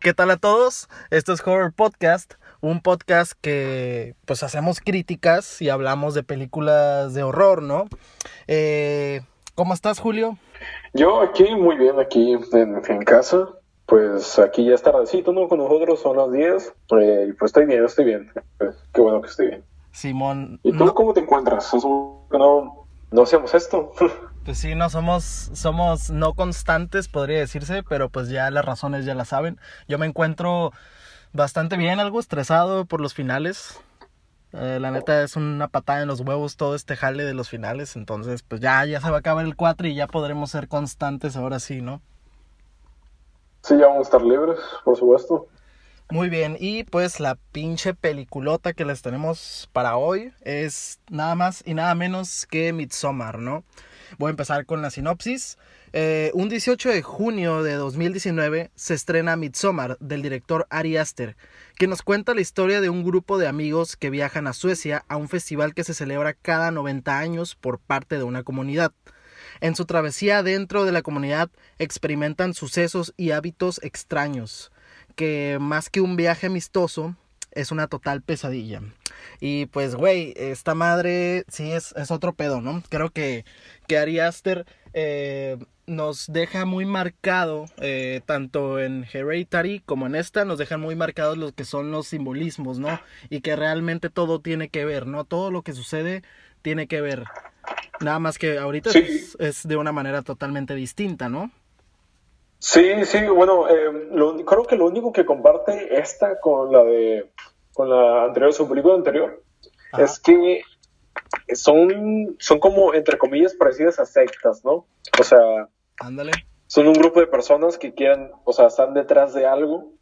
¿Qué tal a todos? Esto es Horror Podcast, un podcast que pues hacemos críticas y hablamos de películas de horror, ¿no? Eh, ¿Cómo estás, Julio? Yo aquí, muy bien, aquí en, en casa. Pues aquí ya es tardecito, ¿no? Con nosotros son las 10. Eh, y pues estoy bien, estoy bien. Pues, qué bueno que estoy bien. Simón. ¿Y tú no- cómo te encuentras? ¿Es un- No, no hacemos esto. Pues sí, no somos, somos no constantes, podría decirse, pero pues ya las razones ya las saben. Yo me encuentro bastante bien, algo estresado por los finales. Eh, la neta es una patada en los huevos todo este jale de los finales, entonces pues ya, ya se va a acabar el 4 y ya podremos ser constantes ahora sí, ¿no? sí, ya vamos a estar libres, por supuesto. Muy bien, y pues la pinche peliculota que les tenemos para hoy es nada más y nada menos que Midsommar, ¿no? Voy a empezar con la sinopsis. Eh, un 18 de junio de 2019 se estrena Midsommar del director Ari Aster, que nos cuenta la historia de un grupo de amigos que viajan a Suecia a un festival que se celebra cada 90 años por parte de una comunidad. En su travesía dentro de la comunidad experimentan sucesos y hábitos extraños que más que un viaje amistoso es una total pesadilla. Y pues, güey, esta madre sí es, es otro pedo, ¿no? Creo que, que Ari Aster eh, nos deja muy marcado, eh, tanto en Hereditary como en esta, nos dejan muy marcados lo que son los simbolismos, ¿no? Y que realmente todo tiene que ver, ¿no? Todo lo que sucede tiene que ver. Nada más que ahorita Sí. es, es de una manera totalmente distinta, ¿no? Sí, sí, bueno, eh, lo- creo que lo único que comparte esta con la de, con la anterior, su película anterior, Ajá. es que son, son como, entre comillas, parecidas a sectas, ¿no? O sea, Ándale. son un grupo de personas que quieren, o sea, están detrás de algo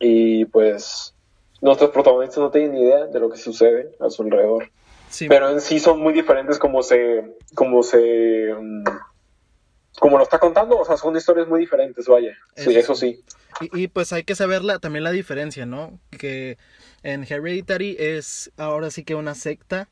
y pues nuestros protagonistas no tienen ni idea de lo que sucede a su alrededor. Sí, Pero en sí son muy diferentes como se, como se, mm, como lo está contando, o sea, son historias muy diferentes, vaya. Sí, Eso eso sí. Y, y, pues hay que saber la- también la diferencia, ¿no? Que en Hereditary es ahora sí que una secta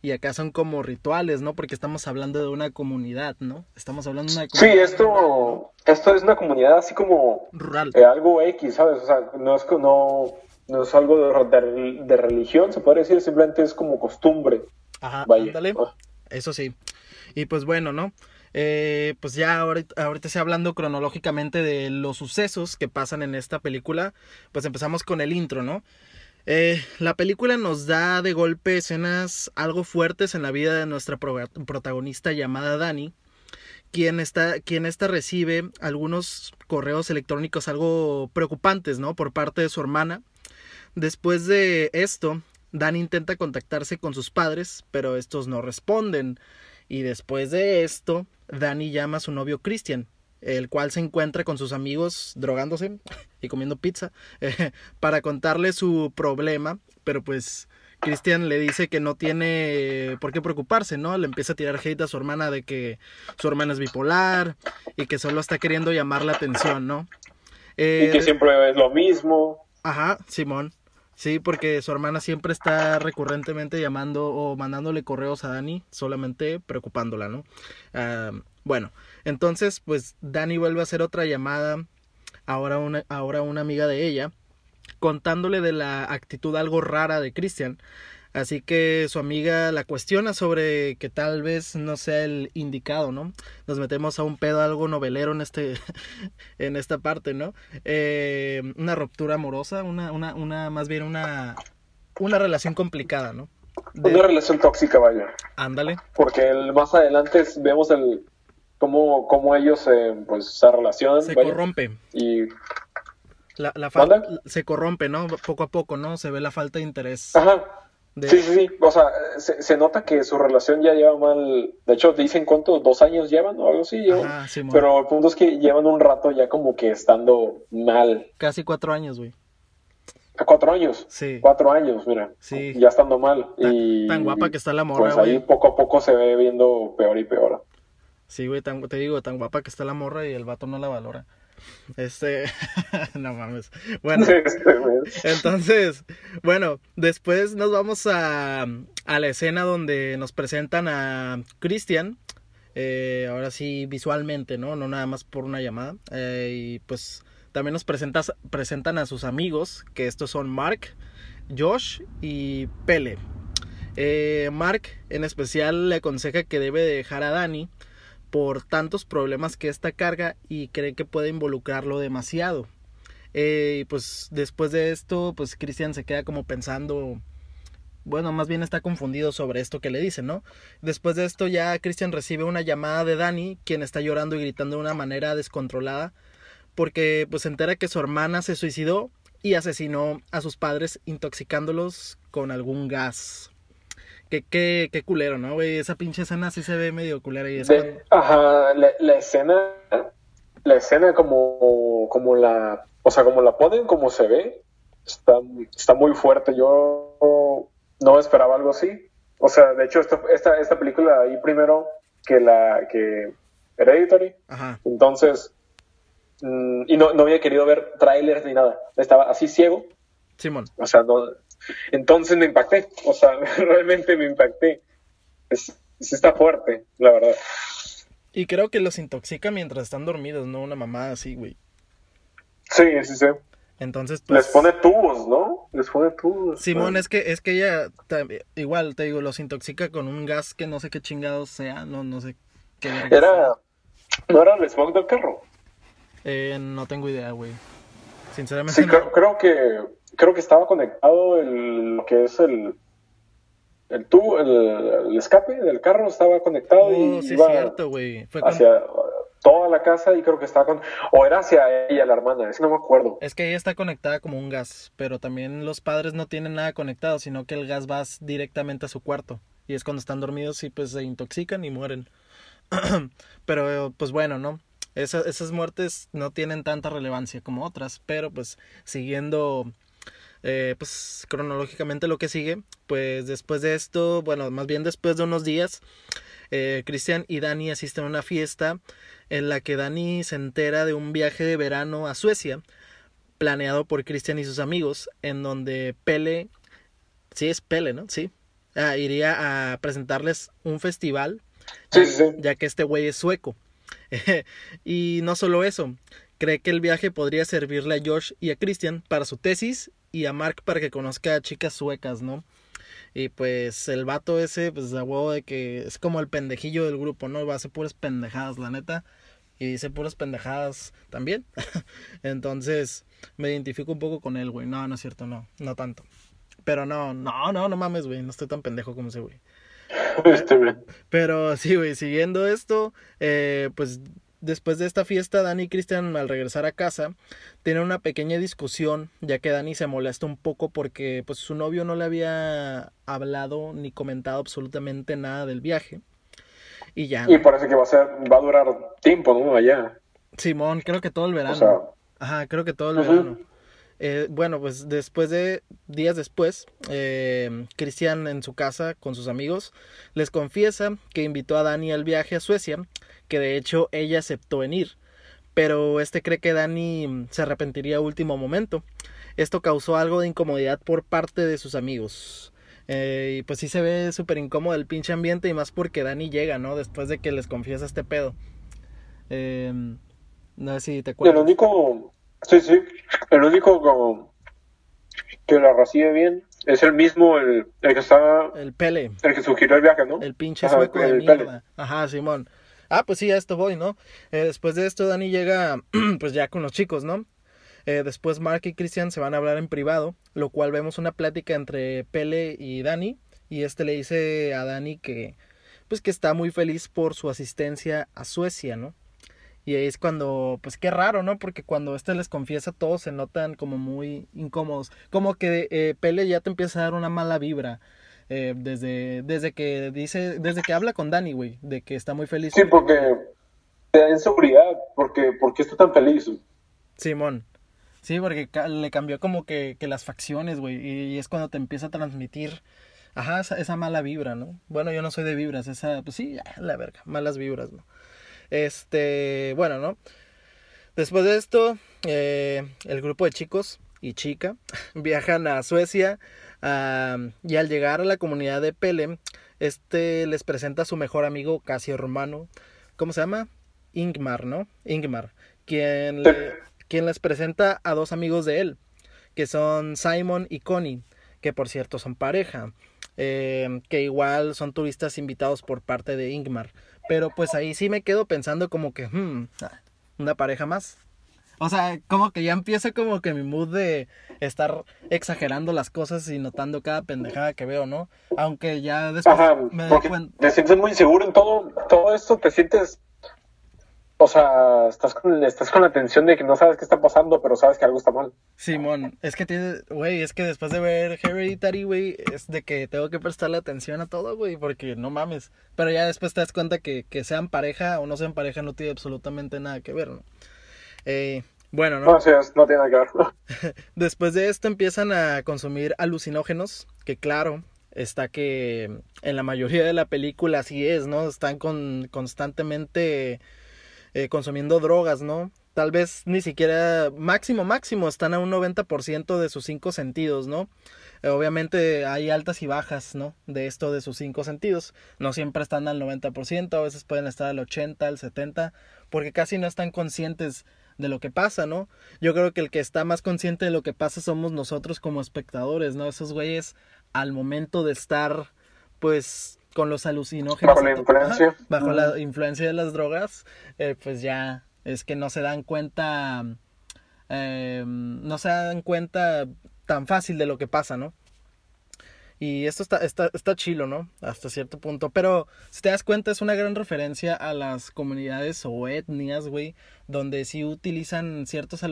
y acá son como rituales, ¿no? Porque estamos hablando de una comunidad, ¿no? Estamos hablando de una Sí, comunidad esto, esto es una comunidad así como rural. eh, algo X, ¿sabes? O sea, no es, no, no es algo de, de- de religión, se puede decir, simplemente es como costumbre. Ajá, Vaya. ándale. Ah. Eso sí. Y pues bueno, ¿no? Eh, pues ya ahorita, ahorita hablando cronológicamente de los sucesos que pasan en esta película, pues empezamos con el intro, ¿no? Eh, la película nos da de golpe escenas algo fuertes en la vida de nuestra pro- protagonista llamada Dani, quien está, quien esta recibe algunos correos electrónicos algo preocupantes, ¿no? Por parte de su hermana. Después de esto, Dan intenta contactarse con sus padres, pero estos no responden. Y después de esto, Danny llama a su novio Christian, el cual se encuentra con sus amigos drogándose y comiendo pizza, eh, para contarle su problema, pero pues Christian le dice que no tiene por qué preocuparse, ¿no? Le empieza a tirar hate a su hermana de que su hermana es bipolar y que solo está queriendo llamar la atención, ¿no? Y Eh, que siempre es lo mismo. Ajá, Simón. Sí, porque su hermana siempre está recurrentemente llamando o mandándole correos a Dani, solamente preocupándola, ¿no? Ah, bueno, entonces, pues Dani vuelve a hacer otra llamada, ahora una, ahora una amiga de ella, contándole de la actitud algo rara de Christian. Así que su amiga la cuestiona sobre que tal vez no sea el indicado, ¿no? Nos metemos a un pedo algo novelero en este, en esta parte, ¿no? Eh, una ruptura amorosa, una, una, una, más bien una, una relación complicada, ¿no? De- Una relación tóxica, vaya. ándale, Porque el- más adelante vemos el cómo, cómo ellos eh, pues se relacionan. se vaya. corrompe. Y, La, la fal- ¿Manda? se corrompe, ¿no? Poco a poco, ¿no? Se ve la falta de interés. ajá. De, Sí, sí, sí. O sea, se, se nota que su relación ya lleva mal. De hecho, dicen cuánto, dos años llevan o algo así. Ajá. Pero el punto es que llevan un rato ya como que estando mal. Casi cuatro años, güey. A cuatro años. Sí. Cuatro años, mira. Sí. Ya estando mal. Tan- y tan guapa que está la morra, Pues ahí güey. poco a poco se ve viendo peor y peor. Sí, güey, tan- te digo, tan guapa que está la morra y el vato no la valora. Este, no mames. Bueno, Este, entonces, bueno, después nos vamos a, a la escena donde nos presentan a Christian. eh, ahora sí, visualmente, ¿no? No nada más por una llamada. eh, y pues también nos presentas, presentan a sus amigos, que estos son Mark, Josh y Pele. Eh, Mark en especial le aconseja que debe dejar a Dani por tantos problemas que esta carga y cree que puede involucrarlo demasiado. Eh, pues después de esto, pues Christian se queda como pensando, bueno, más bien está confundido sobre esto que le dice, ¿no? Después de esto ya Christian recibe una llamada de Dani, quien está llorando y gritando de una manera descontrolada, porque pues se entera que su hermana se suicidó y asesinó a sus padres intoxicándolos con algún gas. Qué, qué, qué culero, ¿no, güey? Esa pinche escena sí se ve medio culera y es Ajá, la, la, escena, la escena como, como la, o sea, como la ponen, como se ve, está, está muy fuerte. Yo no esperaba algo así. O sea, de hecho, esta, esta, esta película ahí primero que la que Hereditary. Ajá. Entonces, mm, y no, no había querido ver trailers ni nada. Estaba así ciego. Simón. O sea, no. Entonces me impacté. O sea, realmente me impacté. Es, está fuerte, la verdad. Y creo que los intoxica mientras están dormidos, ¿no? Una mamá así, güey. Sí, sí, sí. Entonces, pues, Les pone tubos, ¿no? Les pone tubos. Simón, es que, es que ella, igual, te digo, los intoxica con un gas que no sé qué chingados sea, no, no sé qué. Era, ¿no era el smog del carro? Eh, no tengo idea, güey. Sinceramente. Sí, creo, que, creo que estaba conectado el, lo que es el, el tubo, el, escape del carro estaba conectado y oh, sí, iba cierto, güey. hacia, toda la casa y creo que estaba con... O era hacia ella, la hermana, es que no me acuerdo. Es que ella está conectada como un gas, pero también los padres no tienen nada conectado, sino que el gas va directamente a su cuarto. Y es cuando están dormidos y pues se intoxican y mueren. pero pues bueno, ¿no? esas muertes no tienen tanta relevancia como otras, pero pues siguiendo... Eh, pues cronológicamente lo que sigue, pues después de esto, bueno, más bien después de unos días, eh, Cristian y Dani asisten a una fiesta en la que Dani se entera de un viaje de verano a Suecia, planeado por Cristian y sus amigos, en donde Pele, sí es Pele, ¿no? Sí, ah, iría a presentarles un festival, ya, que este güey es sueco. y no solo eso, cree que el viaje podría servirle a Josh y a Christian para su tesis y a Mark para que conozca a chicas suecas, ¿no? Y pues el vato ese, pues a huevo de que es como el pendejillo del grupo, ¿no? Va a hacer puras pendejadas, la neta. Y dice puras pendejadas también. Entonces me identifico un poco con él, güey. No, no es cierto, no. No tanto. Pero no, no, no, no mames, güey. No estoy tan pendejo como ese güey. Este, Pero sí, güey, siguiendo esto, eh, pues Después de esta fiesta, Dani y Cristian al regresar a casa tienen una pequeña discusión, ya que Dani se molesta un poco porque pues su novio no le había hablado ni comentado absolutamente nada del viaje. Y ya. Y parece que va a ser, va a durar tiempo, ¿no? Allá. Simón, creo que todo el verano. Ajá, creo que todo el verano. Eh, bueno, pues después de días después, eh, Cristian en su casa con sus amigos les confiesa que invitó a Dani al viaje a Suecia que de hecho ella aceptó en ir, pero este cree que Dani se arrepentiría a último momento. Esto causó algo de incomodidad por parte de sus amigos. Eh, y pues sí se ve súper incómodo el pinche ambiente y más porque Dani llega, ¿no? Después de que les confiesa este pedo. Em, no sé si te acuerdas. El único, sí, sí, el único que la recibe bien es el mismo, el, el que está... El Pele. El que sugirió el viaje, ¿no? El pinche sueco de mierda. Ajá, Simón. Ah, pues sí, a esto voy, ¿no? Eh, después de esto, Dani llega, pues ya con los chicos, ¿no? Eh, después Mark y Christian se van a hablar en privado, lo cual vemos una plática entre Pele y Dani, y este le dice a Dani que, pues que está muy feliz por su asistencia a Suecia, ¿no? Y ahí es cuando, pues qué raro, ¿no? Porque cuando este les confiesa, todos se notan como muy incómodos. Como que eh, Pele ya te empieza a dar una mala vibra. Eh, desde, desde que dice, desde que habla con Dani, güey, de que está muy feliz. Sí, porque te da inseguridad, porque, porque está tan feliz. Simón. Sí, porque le cambió como que, que las facciones, güey, y, es cuando te empieza a transmitir, ajá, esa, mala vibra, ¿no? Bueno, yo no soy de vibras, esa, pues sí, la verga, malas vibras, ¿no? Este, bueno, ¿no? Después de esto, eh, el grupo de chicos y chica viajan a Suecia y al llegar a la comunidad de Pele, este les presenta a su mejor amigo casi romano. ¿Cómo se llama? Ingmar, ¿no? Ingmar. Quien le, quien les presenta a dos amigos de él, que son Simon y Connie, que por cierto son pareja, eh, que igual son turistas invitados por parte de Ingmar. Pero pues ahí sí me quedo pensando como que, hmm, una pareja más. O sea, como que ya empieza como que mi mood de estar exagerando las cosas y notando cada pendejada que veo, ¿no? Aunque ya después me doy cuenta. Te sientes muy inseguro en todo, todo esto, te sientes o sea, estás con, estás con la tensión de que no sabes qué está pasando, pero sabes que algo está mal. Simón, es que tiene, güey, es que después de ver Hereditary, güey, es de que tengo que prestarle atención a todo, güey, porque no mames. Pero ya después te das cuenta que, que sean pareja o no sean pareja no tiene absolutamente nada que ver, ¿no? Eh, bueno, ¿no? No, sí, no tiene nada que ver. después de esto empiezan a consumir alucinógenos, que claro, está que en la mayoría de la película así es, ¿no? Están con, constantemente eh, consumiendo drogas, ¿no? Tal vez ni siquiera máximo, máximo, están a un 90% de sus cinco sentidos, ¿no? Obviamente hay altas y bajas, ¿no? De esto de sus cinco sentidos. No siempre están al 90%, a veces pueden estar al 80, al 70, porque casi no están conscientes de lo que pasa, ¿no? Yo creo que el que está más consciente de lo que pasa somos nosotros como espectadores, ¿no? Esos güeyes al momento de estar, pues, con los alucinógenos. Bajo la influencia. bajo la influencia de las drogas, eh, pues ya es que no se dan cuenta, eh, no se dan cuenta tan fácil de lo que pasa, ¿no? Y esto está, está, está chilo, ¿no? Hasta cierto punto. Pero si te das cuenta, es una gran referencia a las comunidades o etnias, güey, donde sí utilizan ciertos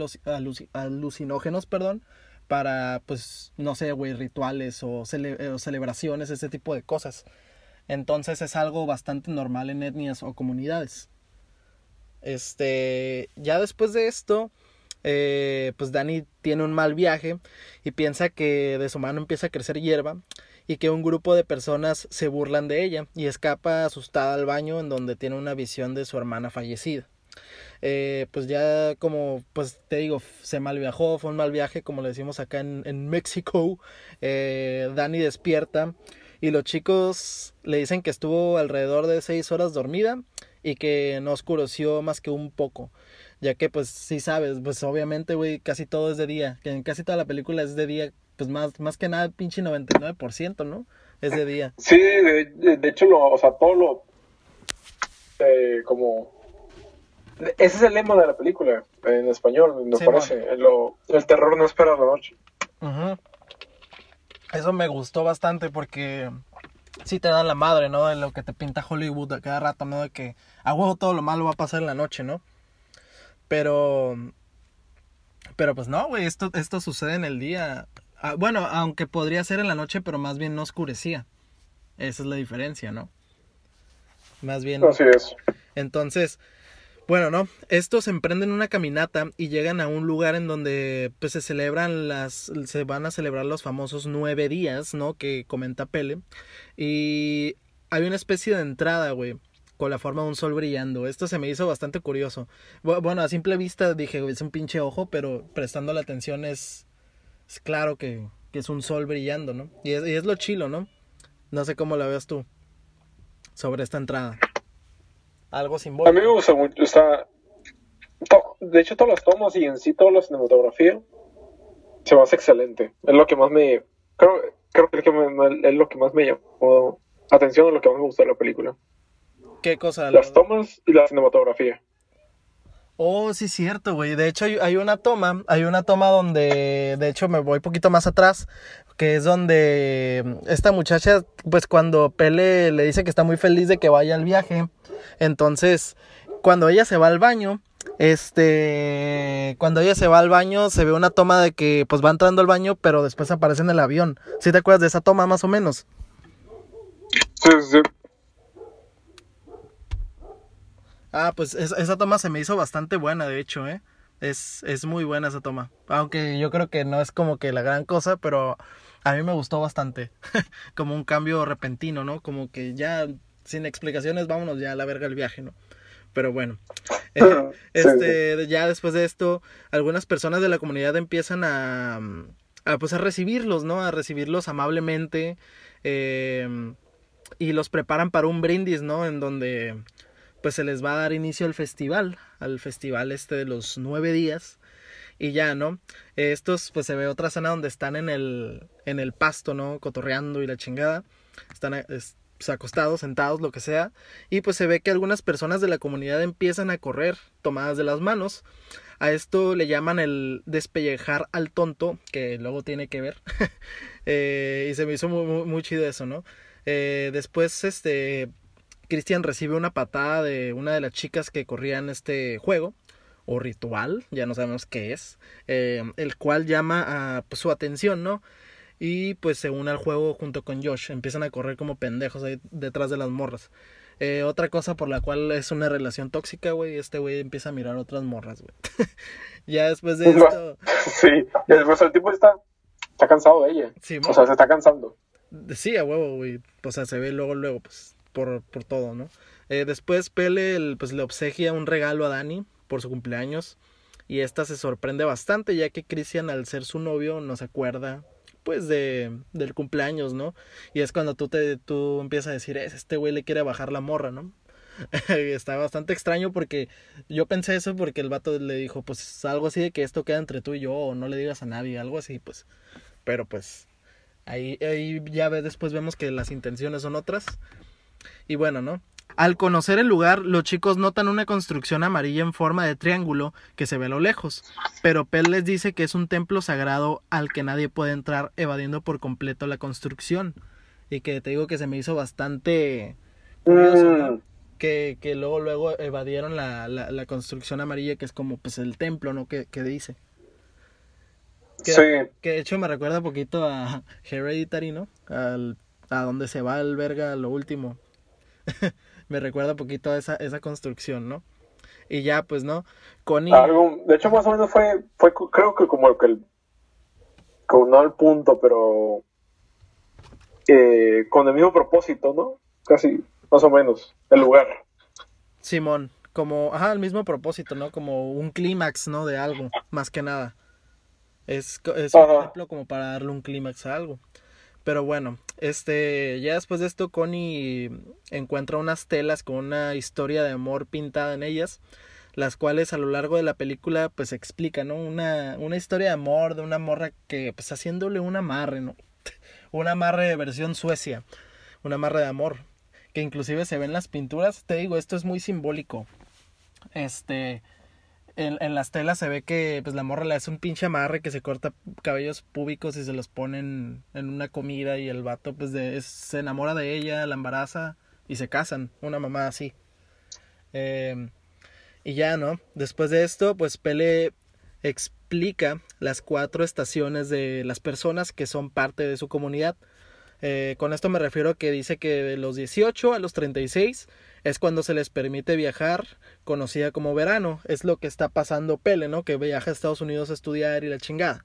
alucinógenos, perdón, para, pues, no sé, güey, rituales o, o celebraciones, ese tipo de cosas. Entonces es algo bastante normal en etnias o comunidades. Este, ya después de esto, eh, pues Dani tiene un mal viaje y piensa que de su mano empieza a crecer hierba y que un grupo de personas se burlan de ella y escapa asustada al baño en donde tiene una visión de su hermana fallecida. Eh, pues ya como pues te digo se mal viajó fue un mal viaje como le decimos acá en, en México eh, Dani despierta y los chicos le dicen que estuvo alrededor de seis horas dormida y que no oscureció más que un poco. Ya que, pues, sí sabes, pues obviamente, güey, casi todo es de día. Que en casi toda la película es de día, pues más, más que nada, pinche 99%, ¿no? Es de día. Sí, de, hecho, lo, o sea, todo lo. Eh, como. Ese es el lema de la película, en español, me parece. el terror no espera la noche. Ajá. Eso me gustó bastante porque sí te dan la madre, ¿no? De lo que te pinta Hollywood a cada rato, ¿no? De que a huevo todo lo malo va a pasar en la noche, ¿no? Pero... Pero pues no, güey, esto, esto sucede en el día. Ah, bueno, aunque podría ser en la noche, pero más bien no oscurecía. Esa es la diferencia, ¿no? Más bien... Así es. Entonces, bueno, ¿no? Estos emprenden una caminata y llegan a un lugar en donde pues se celebran las, se van a celebrar los famosos nueve días, ¿no? Que comenta Pele. Y hay una especie de entrada, güey, con la forma de un sol brillando. Esto se me hizo bastante curioso. Bueno, a simple vista dije, es un pinche ojo, pero prestando la atención es, es claro que, que es un sol brillando, ¿no? Y es, y es lo chilo, ¿no? No sé cómo la veas tú sobre esta entrada algo simbólico. A mí me gusta mucho, está, de hecho todas las tomas y en sí toda la cinematografía se me hace excelente. Es lo que más me, creo, creo que es lo que más me llamó atención, a lo que más me gusta de la película. ¿Qué cosa? Las tomas y la cinematografía. Oh, sí, cierto, güey. De hecho, hay, una toma, hay una toma donde, de hecho, me voy poquito más atrás, que es donde esta muchacha, pues cuando Pele le dice que está muy feliz de que vaya al viaje, entonces, cuando ella se va al baño, este, cuando ella se va al baño, se ve una toma de que pues va entrando al baño, pero después aparece en el avión. ¿Sí te acuerdas de esa toma más o menos? Sí, sí. Ah, pues esa toma se me hizo bastante buena, de hecho, ¿eh? Es, es muy buena esa toma. Aunque yo creo que no es como que la gran cosa, pero a mí me gustó bastante. como un cambio repentino, ¿no? Como que ya sin explicaciones, vámonos ya a la verga el viaje, ¿no? Pero bueno, eh, este, ya después de esto, algunas personas de la comunidad empiezan a, a pues a recibirlos, ¿no? A recibirlos amablemente eh, y los preparan para un brindis, ¿no? En donde pues se les va a dar inicio al festival, al festival este de los nueve días. Y ya, ¿no? Estos, pues se ve otra escena donde están en el, en el pasto, ¿no? Cotorreando y la chingada. Están es, pues, acostados, sentados, lo que sea. Y pues se ve que algunas personas de la comunidad empiezan a correr tomadas de las manos. A esto le llaman el despellejar al tonto, que luego tiene que ver. eh, y se me hizo muy, chido eso, ¿no? Eh, después, este, Cristian recibe una patada de una de las chicas que corrían este juego o ritual, ya no sabemos qué es, eh, el cual llama a pues, su atención, ¿no? Y pues se une al juego junto con Josh, empiezan a correr como pendejos ahí detrás de las morras. Eh, otra cosa por la cual es una relación tóxica, güey, este güey empieza a mirar otras morras, güey. ya después de esto... Sí, después el tipo está, está cansado de ella. Sí, o sea, se está cansando. Sí, a huevo, güey. O sea, se ve luego, luego, pues, por, por todo, ¿no? Eh, después Pele, pues, le obsequia un regalo a Dani por su cumpleaños. Y esta se sorprende bastante, ya que Christian, al ser su novio, no se acuerda, pues, de, del cumpleaños, ¿no? Y es cuando tú, te, tú empiezas a decir, este güey le quiere bajar la morra, ¿no? Está bastante extraño porque yo pensé eso porque el vato le dijo, pues, algo así de que esto queda entre tú y yo, o no le digas a nadie, algo así, pues. Pero pues Ahí, ahí ya ve, después vemos que las intenciones son otras. Y bueno, ¿no? Al conocer el lugar, los chicos notan una construcción amarilla en forma de triángulo que se ve a lo lejos, pero Pell les dice que es un templo sagrado al que nadie puede entrar evadiendo por completo la construcción. Y que te digo que se me hizo bastante curioso, mm. que, que, luego, luego evadieron la, la, la, construcción amarilla que es como pues el templo, ¿no? Que, que dice. Que, sí. que de hecho me recuerda un poquito a Hereditary, ¿no? Al, a donde se va el verga lo último. me recuerda un poquito a esa, esa construcción, ¿no? Y ya, pues, ¿no? Connie... Algo, de hecho, más o menos fue, fue creo que como que el... Como no el punto, pero... Eh, con el mismo propósito, ¿no? Casi, más o menos, el lugar. Simón, como, ajá, el mismo propósito, ¿no? Como un clímax, ¿no? De algo, más que nada. Es, es un ejemplo como para darle un clímax a algo. Pero bueno, este, ya después de esto, Connie encuentra unas telas con una historia de amor pintada en ellas, las cuales a lo largo de la película, pues explica, ¿no? Una, una historia de amor de una morra que, pues haciéndole un amarre, ¿no? un amarre de versión Suecia, un amarre de amor, que inclusive se ve en las pinturas. Te digo, esto es muy simbólico. Este, en, en, las telas se ve que pues la morra le hace un pinche amarre que se corta cabellos públicos y se los pone en, una comida y el vato pues de, se enamora de ella, la embaraza y se casan, una mamá así. Eh, y ya, ¿no? Después de esto, pues Pele explica las cuatro estaciones de las personas que son parte de su comunidad. Eh, con esto me refiero a que dice que de los 18 a los 36 es cuando se les permite viajar, conocida como verano. Es lo que está pasando Pele, ¿no? Que viaja a Estados Unidos a estudiar y la chingada.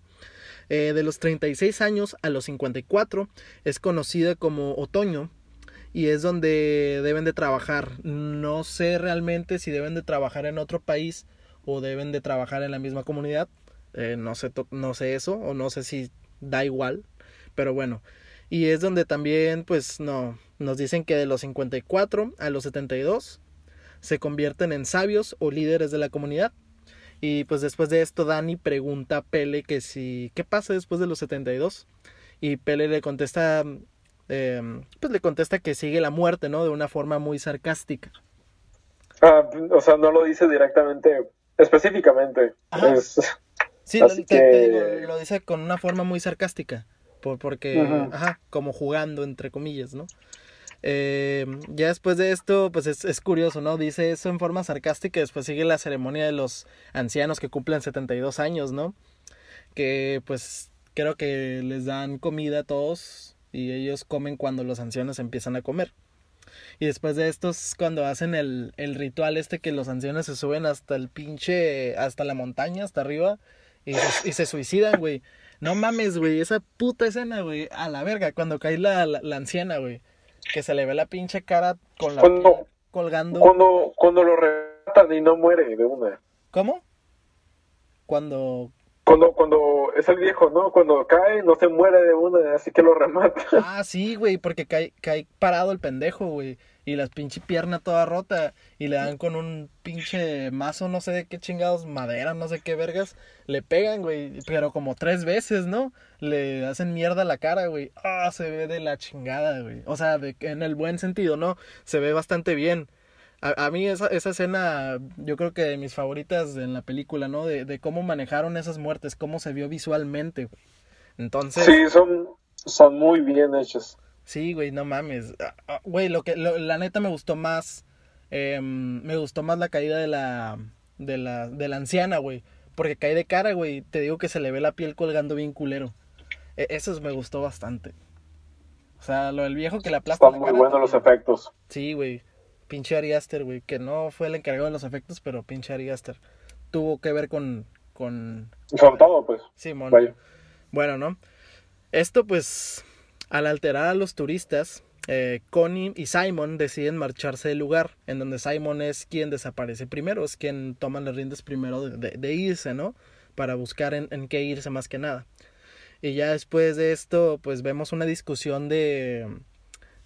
Eh, de los 36 años a los 54 es conocida como otoño y es donde deben de trabajar. No sé realmente si deben de trabajar en otro país o deben de trabajar en la misma comunidad. Eh, no, sé, no sé eso o no sé si da igual. Pero bueno, y es donde también, pues, no, nos dicen que de los 54 a los 72 se convierten en sabios o líderes de la comunidad. Y pues después de esto, Dani pregunta a Pele que si, ¿qué pasa después de los 72? Y Pele le contesta, eh, pues le contesta que sigue la muerte, ¿no? De una forma muy sarcástica. Ah, o sea, no lo dice directamente, específicamente. Sí, lo, lo dice con una forma muy sarcástica porque, ajá, como jugando, entre comillas, ¿no? Eh, ya después de esto, pues es, es, curioso, ¿no? Dice eso en forma sarcástica después sigue la ceremonia de los ancianos que cumplen 72 años, ¿no? Que pues creo que les dan comida a todos y ellos comen cuando los ancianos empiezan a comer. Y después de esto es cuando hacen el, el ritual este que los ancianos se suben hasta el pinche, hasta la montaña, hasta arriba, y y se suicidan, güey. No mames, güey, esa puta escena, güey, a la verga, cuando cae la, la, anciana, güey. Que se le ve la pinche cara con la colgando. Cuando, cuando lo retratan y no muere de una. ¿Cómo? Cuando. Cuando, cuando es el viejo, ¿no? Cuando cae, no se muere de una, así que lo remata. Ah, sí, güey, porque cae, cae parado el pendejo, güey. Y la pinche pierna toda rota. Y le dan con un pinche mazo, no sé de qué chingados, madera, no sé qué vergas. Le pegan, güey. Pero como tres veces, ¿no? Le hacen mierda la cara, güey. Ah, se ve de la chingada, güey. O sea, de, en el buen sentido, ¿no? Se ve bastante bien. A, a, mí esa, esa escena, yo creo que de mis favoritas en la película, ¿no? De, de cómo manejaron esas muertes, cómo se vio visualmente, güey. Entonces... Sí, son, son muy bien hechos. Sí, güey, no mames. Güey, lo que, lo, la neta me gustó más, eh, me gustó más la caída de la, de la, de la anciana, güey. Porque cae de cara, güey. Te digo que se le ve la piel colgando bien culero. E eso me gustó bastante. O sea, lo del viejo que le aplasta. Están muy buenos los efectos. Sí, güey pinche Ari Aster, güey, que no fue el encargado de los efectos, pero pinche Ari Aster tuvo que ver con... Con, con todo, pues. Simón. Vaya. Bueno, ¿no? Esto, pues, al alterar a los turistas, eh, Connie y Simon deciden marcharse del lugar, en donde Simon es quien desaparece primero, es quien toma las riendas primero de, irse, ¿no? Para buscar en, en, qué irse más que nada. Y ya después de esto, pues vemos una discusión de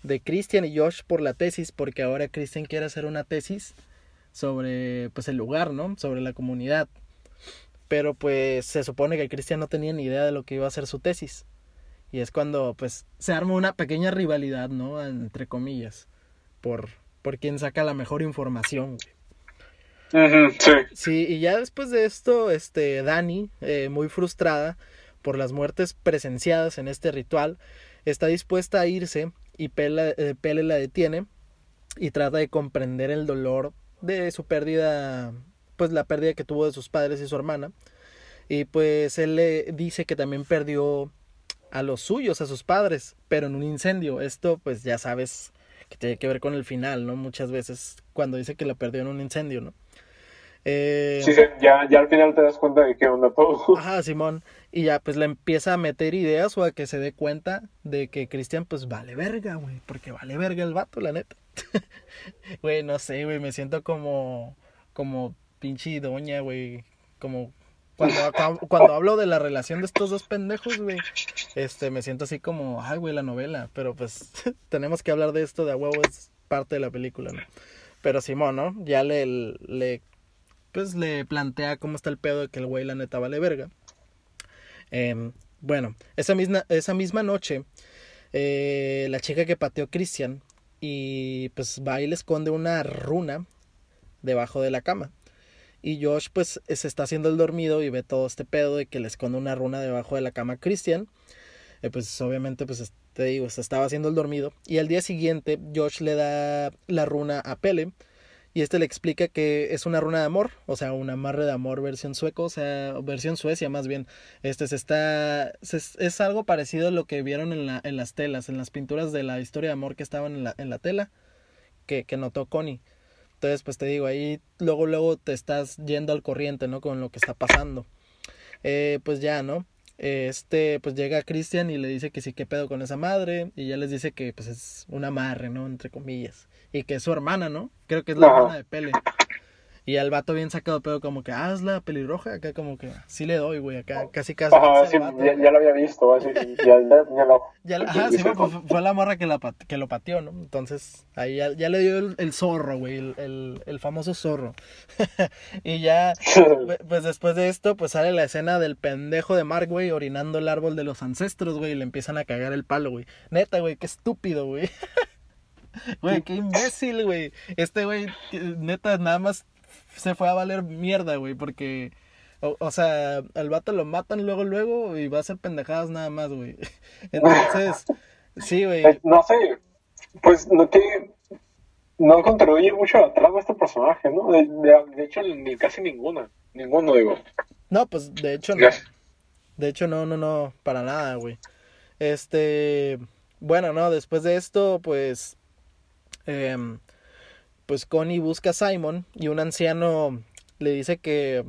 de Christian y Josh por la tesis, porque ahora Christian quiere hacer una tesis sobre pues el lugar, ¿no? Sobre la comunidad. Pero pues se supone que Christian no tenía ni idea de lo que iba a ser su tesis. Y es cuando pues se arma una pequeña rivalidad, ¿no? Entre comillas. Por, por quién saca la mejor información. Uh -huh, sí. sí, y ya después de esto, este, Dani, eh, muy frustrada por las muertes presenciadas en este ritual, está dispuesta a irse y Pele, eh, Pele la detiene y trata de comprender el dolor de su pérdida, pues la pérdida que tuvo de sus padres y su hermana. Y pues él le dice que también perdió a los suyos, a sus padres, pero en un incendio. Esto pues ya sabes que tiene que ver con el final, ¿no? Muchas veces cuando dice que la perdió en un incendio, ¿no? Eh, sí, sí, ya, ya al final te das cuenta de que onda todo. Ajá, Simón. Y ya pues le empieza a meter ideas o a que se dé cuenta de que Cristian pues vale verga, güey. Porque vale verga el vato, la neta. Güey, no sé, güey, me siento como, como pinche doña, güey. Como cuando, cuando hablo de la relación de estos dos pendejos, güey. Este, me siento así como, ay, güey, la novela. Pero pues tenemos que hablar de esto de a huevo, es parte de la película, ¿no? Pero Simón, ¿no? Ya le, le pues le plantea cómo está el pedo de que el güey la neta vale verga. Eh, bueno, esa misma, esa misma noche, eh, la chica que pateó Christian y pues va y le esconde una runa debajo de la cama. Y Josh pues se está haciendo el dormido y ve todo este pedo de que le esconde una runa debajo de la cama a Christian. Eh, pues obviamente pues te digo, se estaba haciendo el dormido. Y al día siguiente Josh le da la runa a Pele y este le explica que es una runa de amor, o sea, un amarre de amor versión sueco, o sea, versión Suecia más bien. Este se está se, es algo parecido a lo que vieron en, la, en las telas, en las pinturas de la historia de amor que estaban en la, en la tela que, que notó Connie. Entonces, pues te digo, ahí luego luego te estás yendo al corriente, ¿no? Con lo que está pasando. Eh, pues ya, ¿no? Este, pues llega Christian y le dice que sí, qué pedo con esa madre. Y ya les dice que pues es un amarre, ¿no? Entre comillas y que es su hermana, ¿no? Creo que es la hermana de Pele. Y al vato bien sacado, pero como que, ah, es la pelirroja, acá como que, sí le doy, güey, acá casi casi. Ajá, sí, ya, ya, lo había visto, así, ya, ya, ya lo... Ya, ajá, sí, fue, fue, la morra que, la, que lo pateó, ¿no? Entonces, ahí ya, ya le dio el, el zorro, güey, el, el, el, famoso zorro. y ya, pues después de esto, pues sale la escena del pendejo de Mark, güey, orinando el árbol de los ancestros, güey, y le empiezan a cagar el palo, güey. Neta, güey, qué estúpido, güey. Güey, qué imbécil, güey. Este güey, neta, nada más se fue a valer mierda, güey, porque... O, o, sea, al vato lo matan luego, luego y va a hacer pendejadas nada más, güey. Entonces, sí, güey. No sé, pues no que no contribuye mucho a la trama este personaje, ¿no? De, de, de, hecho, ni casi ninguna. Ninguno, digo. No, pues de hecho no. De hecho, no, no, no, para nada, güey. Este, bueno, no, después de esto, pues eh, pues Connie busca a Simon y un anciano le dice que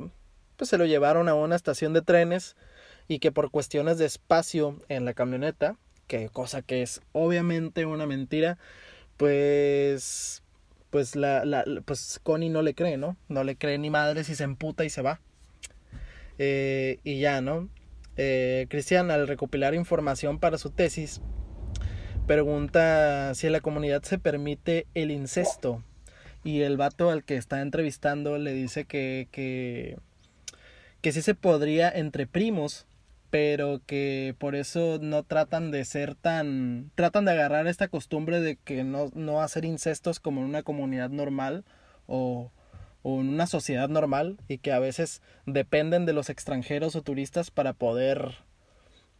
pues se lo llevaron a una estación de trenes y que por cuestiones de espacio en la camioneta, que cosa que es obviamente una mentira, pues pues la, la pues Connie no le cree, ¿no? No le cree ni madre si se emputa y se va. Eh, y ya, ¿no? Eh, Cristian, al recopilar información para su tesis, pregunta si en la comunidad se permite el incesto. Y el vato al que está entrevistando le dice que, que, que sí se podría entre primos, pero que por eso no tratan de ser tan... tratan de agarrar esta costumbre de que no, no hacer incestos como en una comunidad normal o, o en una sociedad normal y que a veces dependen de los extranjeros o turistas para poder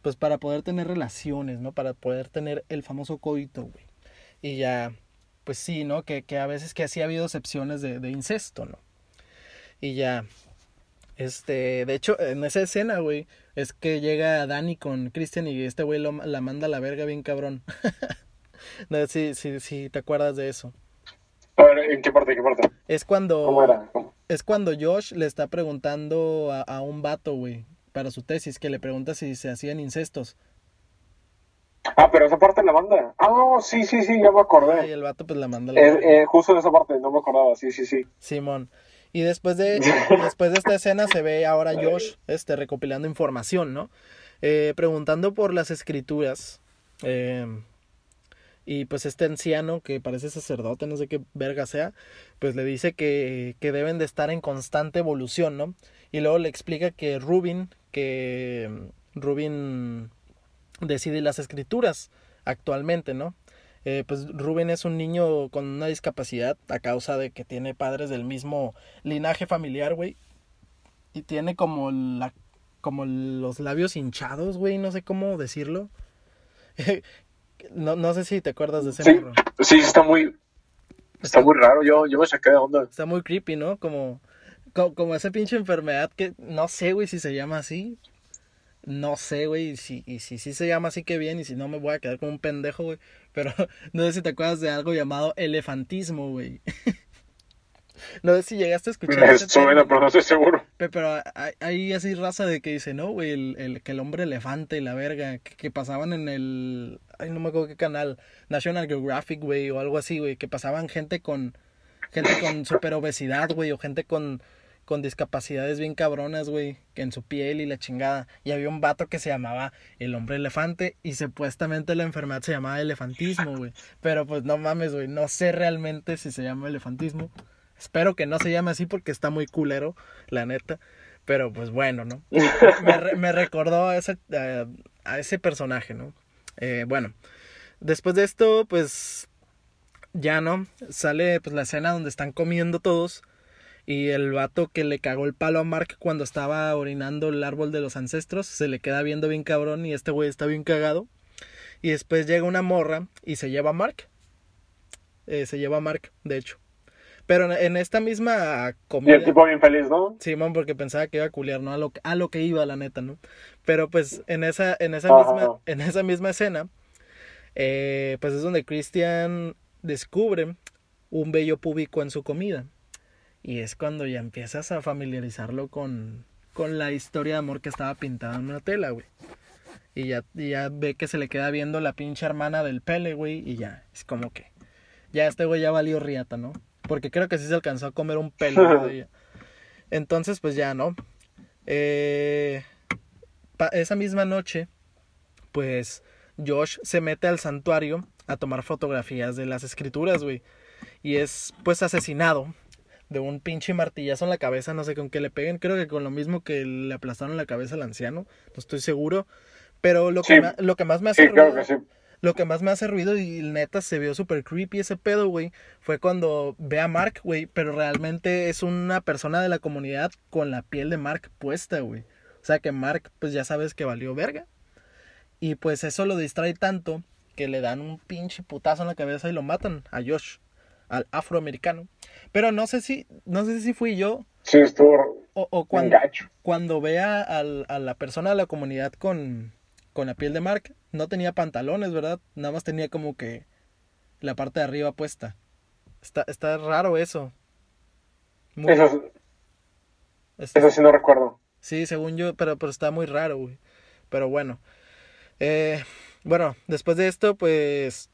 pues para poder tener relaciones, ¿no? Para poder tener el famoso coito, güey. Y ya, pues sí, ¿no? Que, que a veces que así ha habido excepciones de, de incesto, ¿no? Y ya, este, de hecho, en esa escena, güey, es que llega Dani con Christian y este güey la manda a la verga bien cabrón. no, sí, sí, sí, te acuerdas de eso. A ver, ¿en qué parte, qué parte? Es cuando... ¿Cómo era? Es cuando Josh le está preguntando a, a un vato, güey, para su tesis, que le pregunta si se hacían incestos. Ah, pero esa parte la manda. Ah, no, sí, sí, sí, ya me acordé. Y el vato pues la manda. La eh, eh, justo en esa parte, no me acordaba, sí, sí, sí. Simón. Y después de, después de esta escena se ve ahora Josh este, recopilando información, ¿no? Eh, preguntando por las escrituras. Eh, y pues este anciano, que parece sacerdote, no sé qué verga sea, pues le dice que, que deben de estar en constante evolución, ¿no? Y luego le explica que Rubin, que Rubin decide las escrituras actualmente, ¿no? Eh, pues Rubén es un niño con una discapacidad a causa de que tiene padres del mismo linaje familiar, güey. Y tiene como la como los labios hinchados, güey, no sé cómo decirlo. no, no sé si te acuerdas de ese sí, Sí, está muy está, muy raro, yo, yo me saqué de onda. Está muy creepy, ¿no? Como, como, como esa pinche enfermedad que no sé, güey, si se llama así, no sé, güey, y si, y si, si se llama así que bien, y si no me voy a quedar como un pendejo, güey. Pero no sé si te acuerdas de algo llamado elefantismo, güey. no sé si llegaste a escuchar. Me suena, pero no estoy seguro. Pero hay, así raza de que dice, no, güey, el, el, que el hombre elefante y la verga, que, que, pasaban en el. Ay, no me acuerdo qué canal. National Geographic, güey, o algo así, güey, que pasaban gente con. Gente con super obesidad, güey, o gente con con discapacidades bien cabronas, güey, que en su piel y la chingada. Y había un vato que se llamaba el hombre elefante y supuestamente la enfermedad se llamaba elefantismo, güey. Pero pues no mames, güey, no sé realmente si se llama elefantismo. Espero que no se llame así porque está muy culero, la neta. Pero pues bueno, ¿no? Me, me recordó a ese, a, ese personaje, ¿no? Eh, bueno, después de esto, pues ya no, sale pues la escena donde están comiendo todos y el vato que le cagó el palo a Mark cuando estaba orinando el árbol de los ancestros se le queda viendo bien cabrón y este güey está bien cagado. Y después llega una morra y se lleva a Mark. Eh, se lleva a Mark, de hecho. Pero en esta misma comida. Y el tipo bien feliz, ¿no? Simón, porque pensaba que iba a culiar, ¿no? A lo, a lo que iba, la neta, ¿no? Pero pues en esa, en esa, misma, en esa misma escena, eh, pues es donde Christian descubre un vello púbico en su comida. Y es cuando ya empiezas a familiarizarlo con, con la historia de amor que estaba pintada en una tela, güey. Y ya, ya ve que se le queda viendo la pinche hermana del Pele, güey. Y ya, es como que. Ya este güey ya valió riata, ¿no? Porque creo que sí se alcanzó a comer un pelo de ella. Entonces, pues ya, ¿no? Eh, esa misma noche, pues Josh se mete al santuario a tomar fotografías de las escrituras, güey. Y es pues asesinado de un pinche martillazo en la cabeza, no sé con qué le peguen, creo que con lo mismo que le aplastaron la cabeza al anciano, no estoy seguro, pero lo que, lo que más me hace ruido, lo que más me hace ruido y neta se vio súper creepy ese pedo, güey, fue cuando ve a Mark, güey, pero realmente es una persona de la comunidad con la piel de Mark puesta, güey, o sea que Mark, pues ya sabes que valió verga, y pues eso lo distrae tanto que le dan un pinche putazo en la cabeza y lo matan a Josh al afroamericano. Pero no sé si, no sé si fui yo. Sí, estuvo o, o cuando, cuando vea a la persona de la comunidad con, con la piel de Mark, no tenía pantalones, ¿verdad? Nada más tenía como que la parte de arriba puesta. Está, está raro eso. eso, eso sí no recuerdo. Sí, según yo, pero, pero está muy raro, güey. Pero bueno. Eh, bueno, después de esto, pues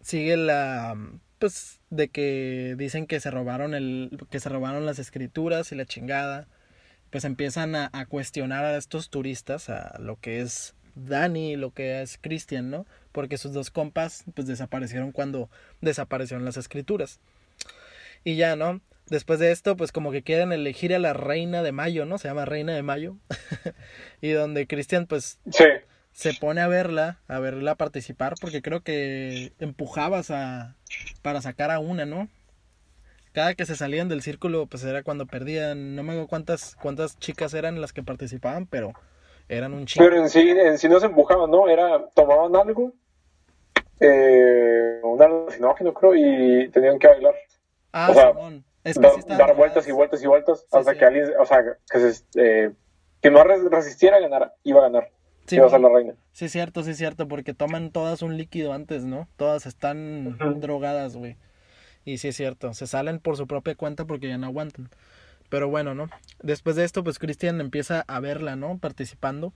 sigue la pues de que dicen que se robaron el que se robaron las escrituras y la chingada pues empiezan a, cuestionar a estos turistas, a lo que es Dani y lo que es Christian, ¿no? Porque sus dos compas pues desaparecieron cuando desaparecieron las escrituras. Y ya, ¿no? Después de esto, pues como que quieren elegir a la reina de mayo, ¿no? Se llama reina de mayo. y donde Christian pues Sí. Se pone a verla, a verla participar, porque creo que empujabas a para sacar a una, ¿no? Cada que se salían del círculo, pues era cuando perdían, no me acuerdo cuántas, cuántas chicas eran las que participaban, pero eran un chico. Pero en sí, en sí no se empujaban, ¿no? Era, tomaban algo, eh, un alucinógeno creo, y tenían que bailar. Ah, o sea. Es que Da- sí estaban dar vueltas y vueltas y vueltas Sí, hasta sí. que alguien, o sea, que, se, eh, que no res- resistiera ganara, iba a ganar, Sí, iba a ser la reina. Sí, cierto, sí, cierto, porque toman todas un líquido antes, ¿no? Todas están drogadas, güey. Y sí es cierto, se salen por su propia cuenta porque ya no aguantan. Pero bueno, ¿no? Después de esto, pues Christian empieza a verla, ¿no? Participando.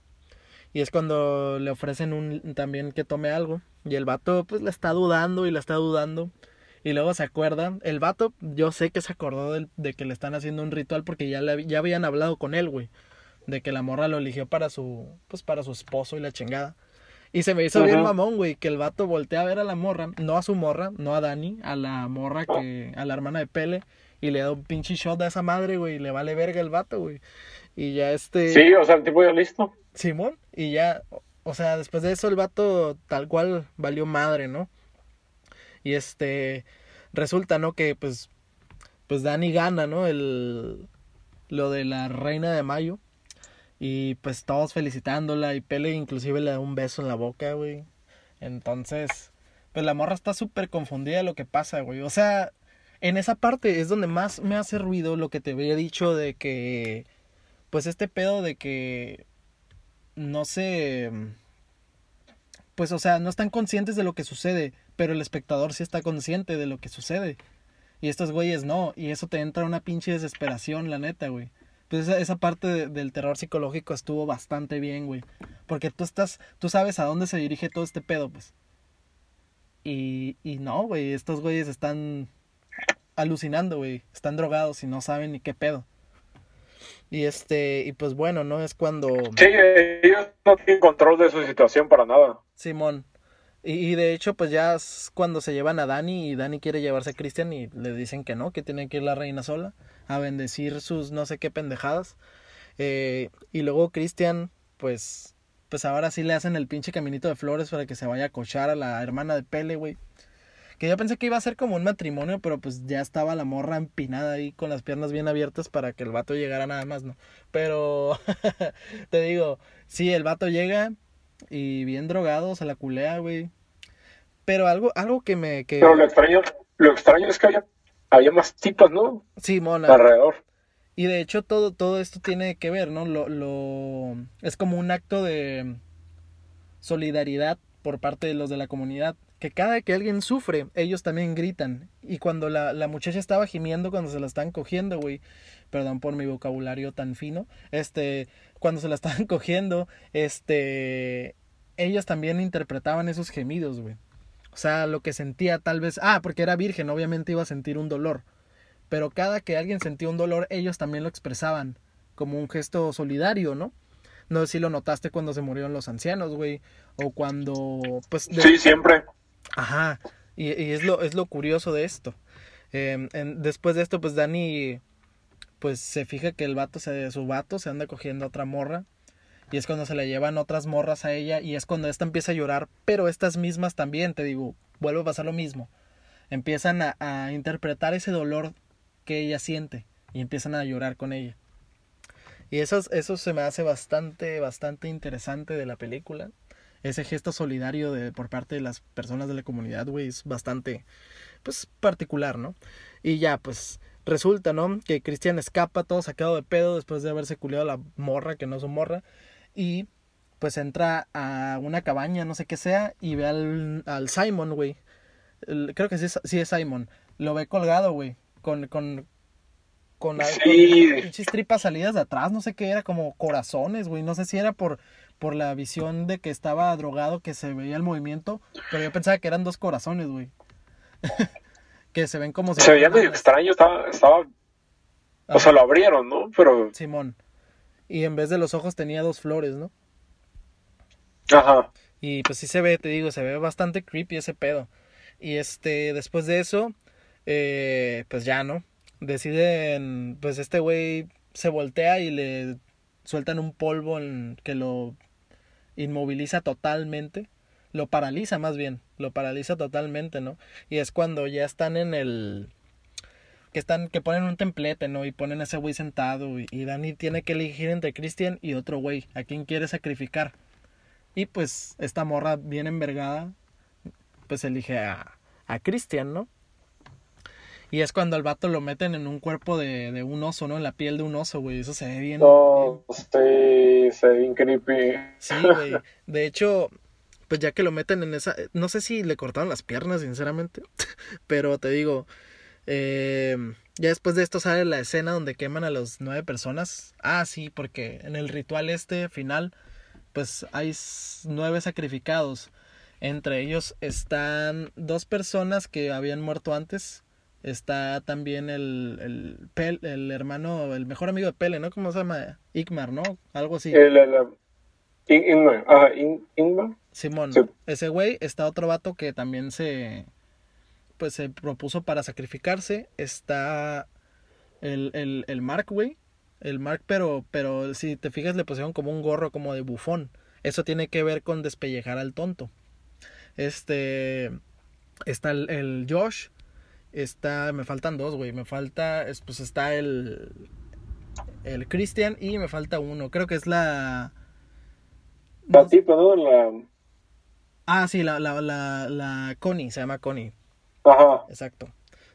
Y es cuando le ofrecen un también que tome algo. Y el vato, pues, la está dudando y la está dudando. Y luego se acuerda. El vato, yo sé que se acordó de que le están haciendo un ritual porque ya, le, ya habían hablado con él, güey. De que la morra lo eligió para su, pues, para su esposo y la chingada. Y se me hizo bien mamón, güey, que el vato voltea a ver a la morra, no a su morra, no a Dani, a la morra que, a la hermana de Pele, y le da un pinche shot a esa madre, güey, y le vale verga el vato, güey. Y ya este... Sí, o sea, el tipo ya listo. Simón, y ya, o- o sea, después de eso el vato tal cual valió madre, ¿no? Y este, resulta, ¿no? Que pues, pues Dani gana, ¿no? El, lo de la reina de mayo. Y pues todos felicitándola y Pele inclusive le da un beso en la boca, güey. Entonces, pues la morra está súper confundida de lo que pasa, güey. O sea, en esa parte es donde más me hace ruido lo que te había dicho de que, pues este pedo de que no sé, pues o sea, no están conscientes de lo que sucede, pero el espectador sí está consciente de lo que sucede. Y estos güeyes no, y eso te entra una pinche desesperación, la neta, güey. Pues esa, esa parte de- del terror psicológico estuvo bastante bien, güey. Porque tú estás, tú sabes a dónde se dirige todo este pedo, pues. Y, y no, güey, estos güeyes están alucinando, güey. Están drogados y no saben ni qué pedo. Y este, y pues bueno, ¿no? Es cuando... Sí, ellos no tienen control de su situación para nada. Simón. Y, y de hecho, pues ya es cuando se llevan a Dani y Dani quiere llevarse a Cristian y le dicen que no, que tiene que ir la reina sola a bendecir sus no sé qué pendejadas. Eh, y luego Cristian, pues, pues ahora sí le hacen el pinche caminito de flores para que se vaya a cochar a la hermana de Pele, güey. Que yo pensé que iba a ser como un matrimonio, pero pues ya estaba la morra empinada ahí con las piernas bien abiertas para que el vato llegara nada más, ¿no? Pero te digo, sí, el vato llega y bien drogado, se la culea, güey. Pero algo, algo que me... Que... Pero lo extraño, lo extraño es que había, había más tipas, ¿no? Sí, mona. Alrededor. Y de hecho todo, todo esto tiene que ver, ¿no? Lo, lo... Es como un acto de solidaridad por parte de los de la comunidad. Que cada que alguien sufre, ellos también gritan. Y cuando la, la muchacha estaba gimiendo cuando se la estaban cogiendo, güey. Perdón por mi vocabulario tan fino. Este, cuando se la estaban cogiendo, este, ellos también interpretaban esos gemidos, güey. O sea, lo que sentía tal vez, ah, porque era virgen, obviamente iba a sentir un dolor. Pero cada que alguien sentía un dolor, ellos también lo expresaban como un gesto solidario, ¿no? No sé si lo notaste cuando se murieron los ancianos, güey, o cuando, pues, de- Sí, siempre. Ajá, y, y es, lo, es lo curioso de esto. Eh, en- después de esto, pues Dani, pues se fija que el vato, se, su vato se anda cogiendo a otra morra. Y es cuando se le llevan otras morras a ella y es cuando esta empieza a llorar. Pero estas mismas también, te digo, vuelve a pasar lo mismo. Empiezan a, interpretar ese dolor que ella siente y empiezan a llorar con ella. Y eso, eso se me hace bastante, bastante interesante de la película ese gesto solidario de, por parte de las personas de la comunidad, güey, es bastante, pues, particular, ¿no? Y ya, pues, resulta, ¿no? Que Cristian escapa todo sacado de pedo después de haberse culeado a la morra, que no es su morra, y pues entra a una cabaña, no sé qué sea, y ve al, al Simon, güey. Creo que sí es, sí es Simon. Lo ve colgado, güey, con, con, con, Sí. con pinches tripas salidas de atrás, no sé qué era, como corazones, güey, no sé si era por por la visión de que estaba drogado, que se veía el movimiento, pero yo pensaba que eran dos corazones, güey. que se ven como si Se veía medio extraño, estaba, estaba, o sea, lo abrieron, ¿no? Pero Simón. Y en vez de los ojos tenía dos flores, ¿no? Ajá. Y pues sí se ve, te digo, se ve bastante creepy ese pedo. Y este, después de eso, eh, pues ya, ¿no? Deciden, pues este güey se voltea y le sueltan un polvo en, que lo inmoviliza totalmente. Lo paraliza más bien, lo paraliza totalmente, ¿no? Y es cuando ya están en el... Que están, que ponen un templete, ¿no? Y ponen a ese güey sentado. Y, y Dani tiene que elegir entre Christian y otro güey. ¿A quién quiere sacrificar? Y pues esta morra bien envergada, pues elige a, a Christian, ¿no? Y es cuando al vato lo meten en un cuerpo de, de un oso, ¿no? En la piel de un oso, güey. Eso se ve bien. No, sí, se ve bien creepy. Sí, güey. De hecho, pues ya que lo meten en esa... No sé si le cortaron las piernas, sinceramente. Pero te digo, eh, ya después de esto sale la escena donde queman a las nueve personas. Ah, sí, porque en el ritual este final, pues hay nueve sacrificados. Entre ellos están dos personas que habían muerto antes. Está también el, el, Pel- el hermano, el mejor amigo de Pele, ¿no? ¿Cómo se llama? Igmar, ¿no? Algo así. El, el, Ingmar, ajá. Simón, Sí. ese güey, está otro vato que también se pues se propuso para sacrificarse, está el, el, el Mark, güey, el Mark, pero, pero si te fijas le pusieron como un gorro como de bufón, eso tiene que ver con despellejar al tonto, este, está el, el Josh, está, me faltan dos, güey, me falta, es- pues está el, el Christian y me falta uno, creo que es la... La tipa, ¿no? La... Ah, sí, la, la, la, la Connie, se llama Connie. Exacto.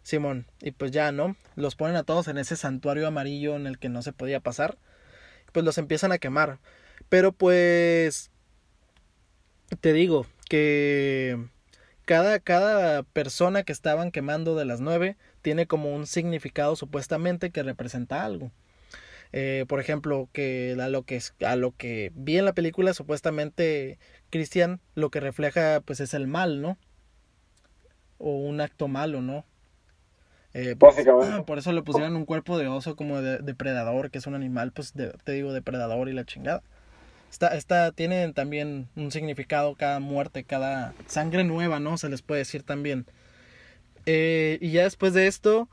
Simón. Y pues ya, ¿no? Los ponen a todos en ese santuario amarillo en el que no se podía pasar. Pues los empiezan a quemar. Pero pues... Te digo que cada, cada persona que estaban quemando de las nueve tiene como un significado supuestamente que representa algo. Eh, por ejemplo, que a lo que a lo que vi en la película, supuestamente Cristian lo que refleja pues es el mal, ¿no? O un acto malo, ¿no? Eh, pues, Básicamente. por eso le pusieron un cuerpo de oso como de depredador, que es un animal, pues de- te digo, depredador y la chingada. Esta, esta tienen también un significado cada muerte, cada sangre nueva, ¿no? Se les puede decir también. Eh, y ya después de esto,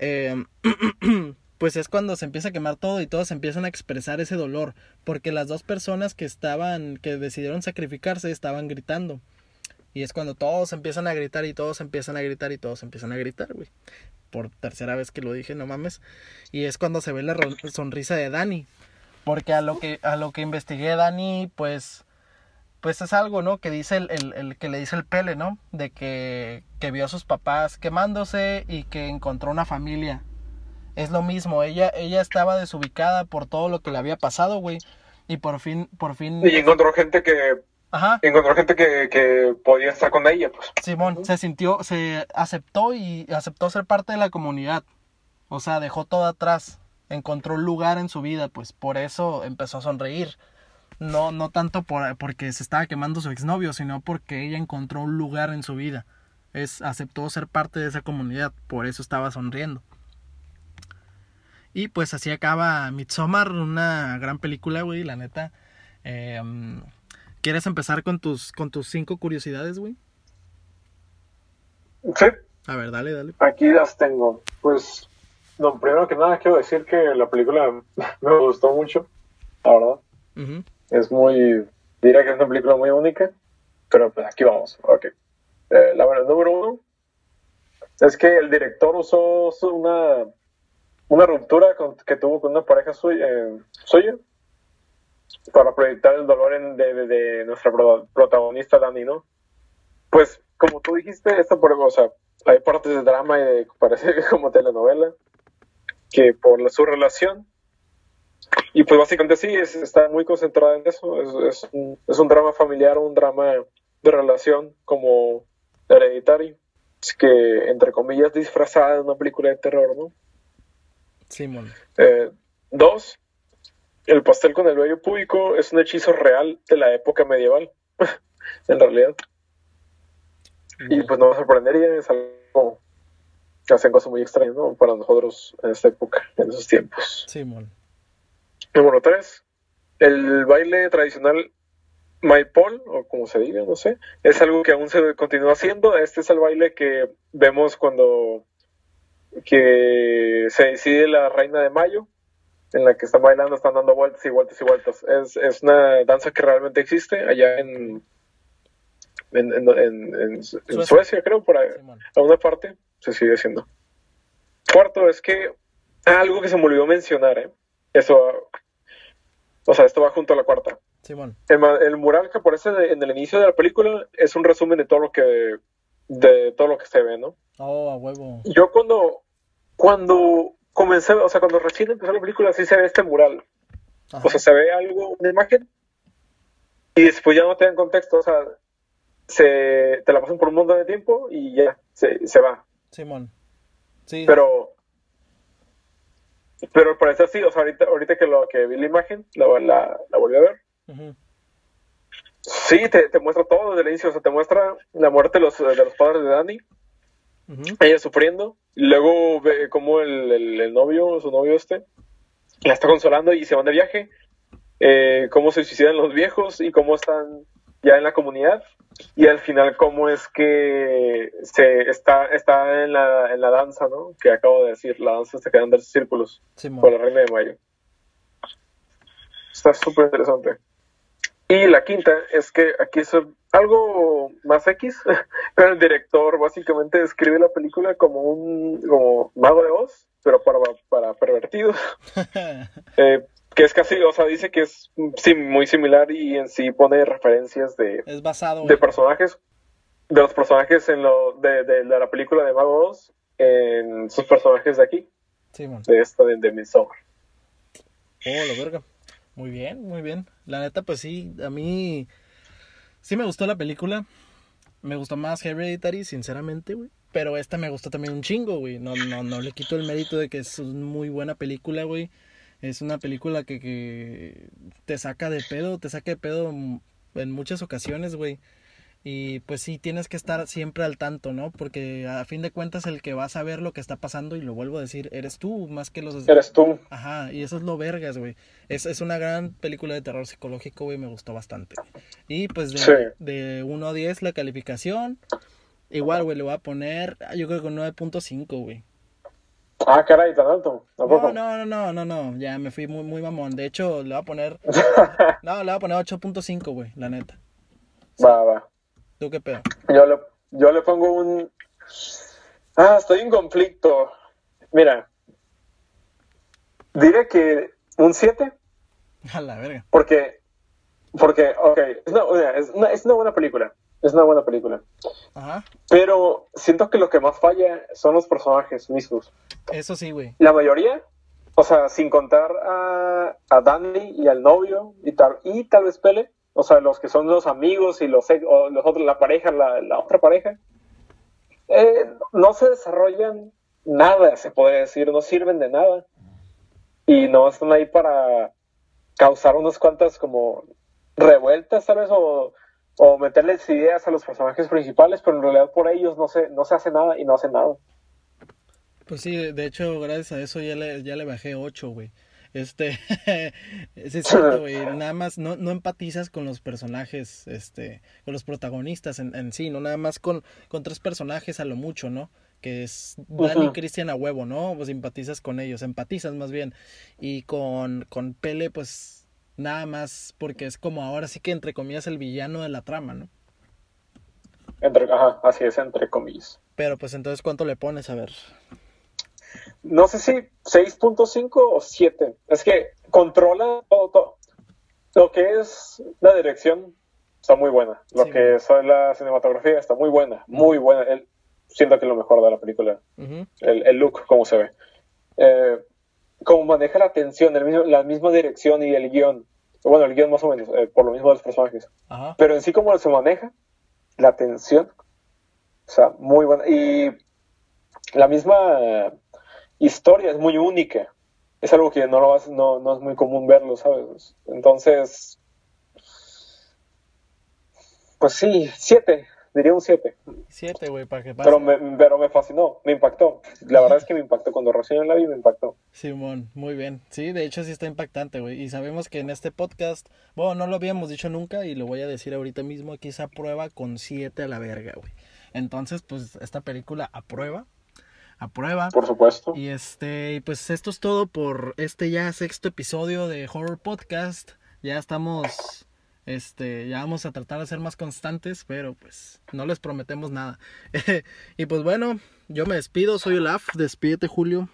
eh, pues es cuando se empieza a quemar todo y todos empiezan a expresar ese dolor, porque las dos personas que estaban, que decidieron sacrificarse, estaban gritando. Y es cuando todos empiezan a gritar y todos empiezan a gritar y todos empiezan a gritar, güey. Por tercera vez que lo dije, no mames. Y es cuando se ve la sonrisa de Dani. Porque a lo que, a lo que investigué, Dani, pues, pues es algo, ¿no? Que dice el, el, el que le dice el Pele, ¿no? De que, que vio a sus papás quemándose y que encontró una familia. Es lo mismo, ella, ella estaba desubicada por todo lo que le había pasado, güey. Y por fin, por fin. Y encontró gente que Ajá. encontró gente que, que podía estar con ella, pues. Simón se sintió, se aceptó y aceptó ser parte de la comunidad. O sea, dejó todo atrás. Encontró un lugar en su vida, pues por eso empezó a sonreír. No, no tanto por, porque se estaba quemando su exnovio, sino porque ella encontró un lugar en su vida. Es, aceptó ser parte de esa comunidad, por eso estaba sonriendo. Y pues así acaba Midsommar, una gran película, güey, la neta. Eh, ¿Quieres empezar con tus, con tus cinco curiosidades, güey? Sí, A ver, dale, dale. aquí las tengo. Pues, no, primero que nada quiero decir que la película me gustó mucho, la verdad. Es muy, diría que es una película muy única, pero pues aquí vamos. Ok. Eh, la verdad, número uno es que el director usó una, una ruptura con- que tuvo con una pareja suya, eh, suya para proyectar el dolor en- de, nuestra pro- protagonista Dani, ¿no? Pues, como tú dijiste, esta por, o sea, hay partes de drama y de, parece como telenovela, que por la- su relación y pues básicamente sí, es- está muy concentrada en eso. Es, es un, es un drama familiar, un drama de relación como hereditario. Es que, entre comillas, disfrazada de una película de terror, ¿no? Simón. Eh, dos, el pastel con el vello público es un hechizo real de la época medieval, en realidad. Y pues no me sorprendería, es algo que hacen cosas muy extrañas, ¿no? Para nosotros en esta época, en esos tiempos. Simón. Número 3. el baile tradicional Maipol, o como se diga, no sé, es algo que aún se continúa haciendo. Este es el baile que vemos cuando que se decide la reina de mayo, en la que están bailando, están dando vueltas y vueltas y vueltas. Es, es una danza que realmente existe allá en, en, en, en Suecia. creo, por ahí, a una parte, se sigue haciendo. Cuarto, es que algo que se me olvidó mencionar, ¿eh? Eso, o sea, esto va junto a la cuarta. Simón. El, mural que aparece en el inicio de la película es un resumen de todo lo que de todo lo que se ve, ¿no? Oh, a huevo. Yo cuando cuando comencé, o sea, cuando recién empezó la película sí se ve este mural. O sea, se ve algo, una imagen y después ya no te dan contexto, o sea, se te la pasan por un montón de tiempo y ya se, se va. Simón. Sí. Pero pero al parecer sí, o sea, ahorita, ahorita que lo que vi la imagen, la, la, la volví a ver, Sí, te, te, muestra todo desde el inicio, o sea, te muestra la muerte de los, de los padres de Dani, ella sufriendo, luego ve cómo el, el, novio, su novio este, la está consolando y se van de viaje, eh, cómo se suicidan los viejos y cómo están ya en la comunidad, y al final cómo es que se está, está en, la, en la danza, ¿no? Que acabo de decir, la danza se quedan de círculos con la reina de mayo. Está súper interesante. Y la quinta es que aquí es algo más X, pero el director básicamente describe la película como un como mago de voz, pero para, para pervertidos. eh, que es casi, o sea, dice que es sí, muy similar y en sí pone referencias de, es basado de personajes, de los personajes en lo, de, de, la película de Mago 2, en sus personajes de aquí, de esta de, de Midsommar. Oh, la verga. Muy bien, muy bien. La neta, pues sí, a mí sí me gustó la película. Me gustó más Hereditary, sinceramente, güey. Pero esta me gustó también un chingo, güey. No, no, no le quito el mérito de que es una muy buena película, güey. Es una película que, que te saca de pedo, te saca de pedo en muchas ocasiones, güey. Y pues sí, tienes que estar siempre al tanto, ¿no? Porque a fin de cuentas el que va a saber lo que está pasando, y lo vuelvo a decir, eres tú, más que los... Eres tú. Ajá, y eso es lo vergas, güey. Es, es una gran película de terror psicológico, güey, me gustó bastante. Y pues de, de 1 a 10 la calificación, igual, güey, le voy a poner, yo creo que 9.5, güey. Ah, caray, tan alto. No, no, no, no, no, ya me fui muy, muy mamón. De hecho, le voy a poner... no, le voy a poner 8.5, güey, la neta. Va, va. ¿Tú qué pedo? Yo le, yo le pongo un... Ah, estoy en conflicto. Mira, diré que un 7. A la verga. Porque, porque, ok, es una, es, una, es una, buena película. Es una buena película. Ajá. Pero siento que lo que más falla son los personajes mismos. Eso sí, güey. La mayoría, o sea, sin contar a, a Danny y al novio y tal, y tal vez Pele, o sea, los que son los amigos y los, los otros, la pareja, la, otra pareja, eh, no se desarrollan nada, se podría decir, no sirven de nada. Y no están ahí para causar unas cuantas como revueltas, tal vez, o, o meterles ideas a los personajes principales, pero en realidad por ellos no se, no se hace nada y no hacen nada. Pues sí, de hecho, gracias a eso ya le, ya le bajé 8, güey. Este, es cierto, güey. Nada más no, no empatizas con los personajes, este, con los protagonistas en, en sí, no nada más con, con tres personajes a lo mucho, ¿no? Que es Dani y Cristian a huevo, ¿no? Pues empatizas con ellos, empatizas más bien. Y con, con Pele, pues nada más porque es como ahora sí que entre comillas el villano de la trama, ¿no? Entre, ajá, así es, entre comillas. Pero pues entonces, ¿cuánto le pones? A ver no sé si 6.5 o 7. Es que controla todo, Lo que es la dirección está muy buena. Lo que es la cinematografía está muy buena, muy buena. El, siento que es lo mejor de la película. el, look, como se ve. Eh, como maneja la tensión, el mismo, la misma dirección y el guion. Bueno, el guion más o menos, eh, por lo mismo de los personajes. Pero en sí como se maneja, la tensión, o sea, muy buena. Y la misma historia es muy única. Es algo que no, lo no, no es muy común verlo, ¿sabes? Entonces, pues sí, siete. diría un 7. 7, güey, para que pase. Pero me, pero me fascinó, me impactó. La verdad es que me impactó. Cuando recién la vi, me impactó. Simón, muy bien. Sí, de hecho sí está impactante, güey. Y sabemos que en este podcast, bueno, no lo habíamos dicho nunca y lo voy a decir ahorita mismo, aquí se aprueba con 7 a la verga, güey. Entonces, pues esta película aprueba. Aprueba. Por supuesto. Y este, y pues esto es todo por este ya sexto episodio de Horror Podcast. Ya estamos, este, ya vamos a tratar de ser más constantes, pero pues no les prometemos nada. y pues bueno, yo me despido, soy Olaf, despídete Julio.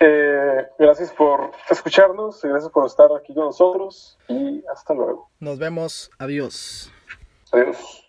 Eh, gracias por escucharnos, gracias por estar aquí con nosotros y hasta luego. Nos vemos, adiós. Adiós.